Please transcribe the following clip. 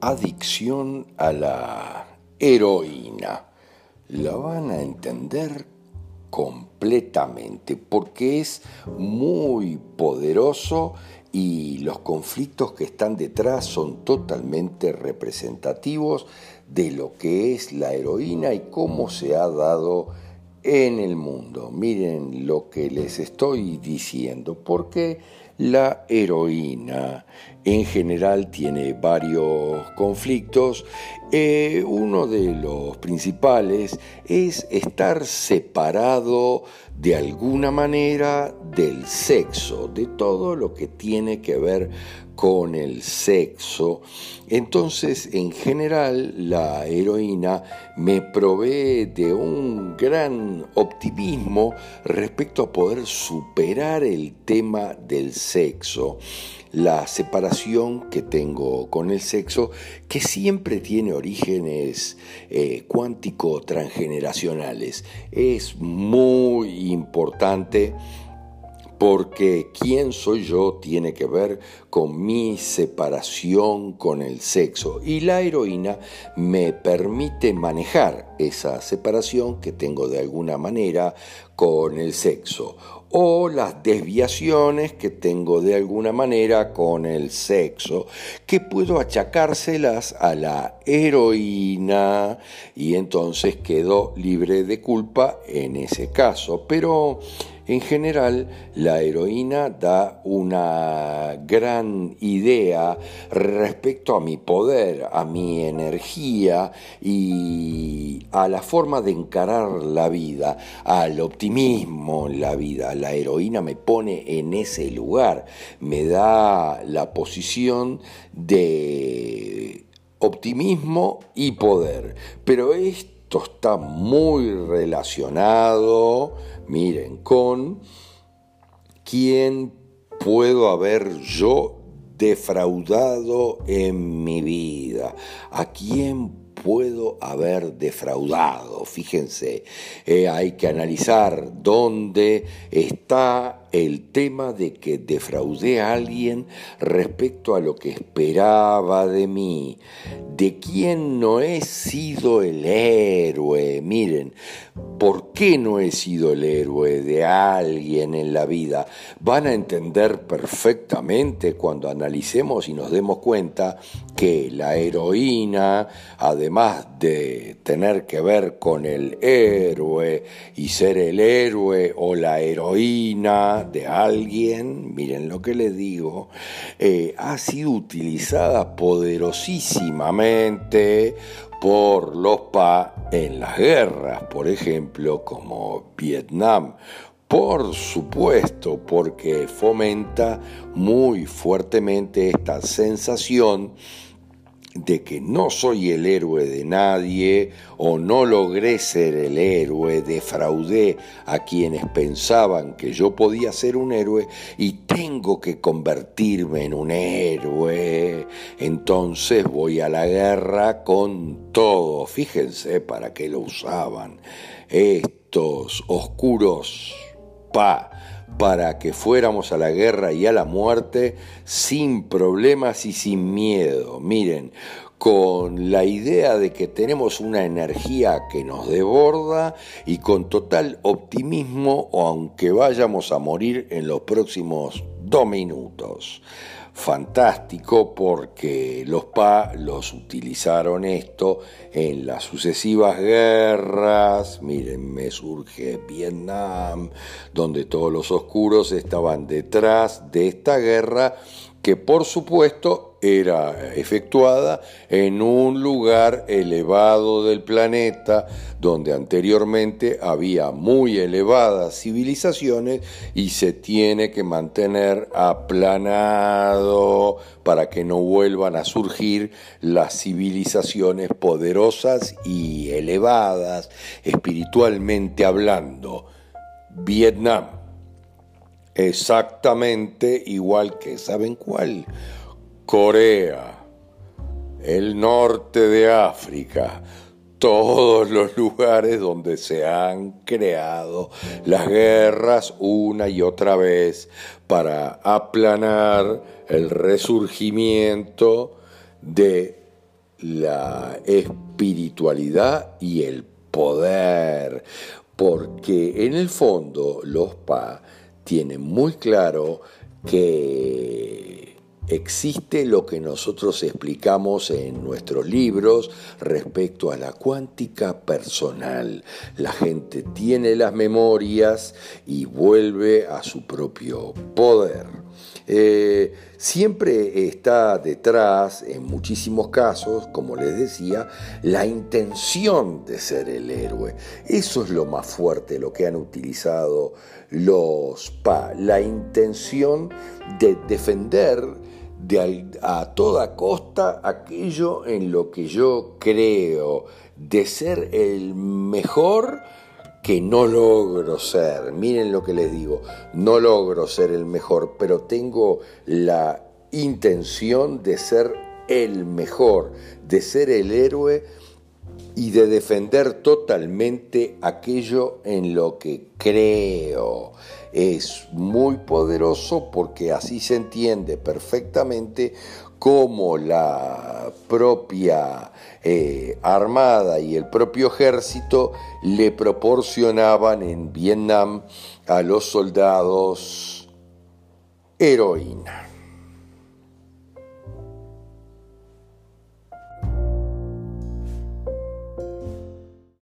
adicción a la heroína. La van a entender completamente porque es muy poderoso y los conflictos que están detrás son totalmente representativos de lo que es la heroína y cómo se ha dado en el mundo. Miren lo que les estoy diciendo, porque la heroína en general tiene varios conflictos. Eh, uno de los principales es estar separado de alguna manera del sexo, de todo lo que tiene que ver con el sexo. Entonces, en general, la heroína me provee de un gran optimismo respecto a poder superar el tema del sexo la separación que tengo con el sexo, que siempre tiene orígenes eh, cuántico transgeneracionales. Es muy importante porque quién soy yo tiene que ver con mi separación con el sexo y la heroína me permite manejar esa separación que tengo de alguna manera con el sexo o las desviaciones que tengo de alguna manera con el sexo, que puedo achacárselas a la heroína y entonces quedo libre de culpa en ese caso. Pero en general, la heroína da una gran idea respecto a mi poder, a mi energía y a la forma de encarar la vida, al optimismo en la vida. La heroína me pone en ese lugar, me da la posición de optimismo y poder. Pero esto está muy relacionado miren, con quién puedo haber yo defraudado en mi vida, a quién puedo haber defraudado. Fíjense, eh, hay que analizar dónde está el tema de que defraudé a alguien respecto a lo que esperaba de mí, de quién no he sido el héroe. Miren, ¿por qué no he sido el héroe de alguien en la vida? Van a entender perfectamente cuando analicemos y nos demos cuenta que la heroína, además de tener que ver con el héroe y ser el héroe o la heroína, de alguien, miren lo que les digo, eh, ha sido utilizada poderosísimamente por los PA en las guerras, por ejemplo, como Vietnam. Por supuesto, porque fomenta muy fuertemente esta sensación de que no soy el héroe de nadie o no logré ser el héroe, defraudé a quienes pensaban que yo podía ser un héroe y tengo que convertirme en un héroe. Entonces voy a la guerra con todo. Fíjense para qué lo usaban estos oscuros pa para que fuéramos a la guerra y a la muerte sin problemas y sin miedo. Miren, con la idea de que tenemos una energía que nos desborda y con total optimismo, aunque vayamos a morir en los próximos dos minutos fantástico porque los PA los utilizaron esto en las sucesivas guerras, miren, me surge Vietnam, donde todos los oscuros estaban detrás de esta guerra que por supuesto era efectuada en un lugar elevado del planeta donde anteriormente había muy elevadas civilizaciones y se tiene que mantener aplanado para que no vuelvan a surgir las civilizaciones poderosas y elevadas espiritualmente hablando. Vietnam, exactamente igual que, ¿saben cuál? Corea, el norte de África, todos los lugares donde se han creado las guerras una y otra vez para aplanar el resurgimiento de la espiritualidad y el poder, porque en el fondo los PA tienen muy claro que existe lo que nosotros explicamos en nuestros libros respecto a la cuántica personal. La gente tiene las memorias y vuelve a su propio poder. Eh, siempre está detrás, en muchísimos casos, como les decía, la intención de ser el héroe. Eso es lo más fuerte, lo que han utilizado los PA, la intención de defender a toda costa aquello en lo que yo creo, de ser el mejor que no logro ser. Miren lo que les digo, no logro ser el mejor, pero tengo la intención de ser el mejor, de ser el héroe y de defender totalmente aquello en lo que creo. Es muy poderoso porque así se entiende perfectamente cómo la propia eh, armada y el propio ejército le proporcionaban en Vietnam a los soldados heroína.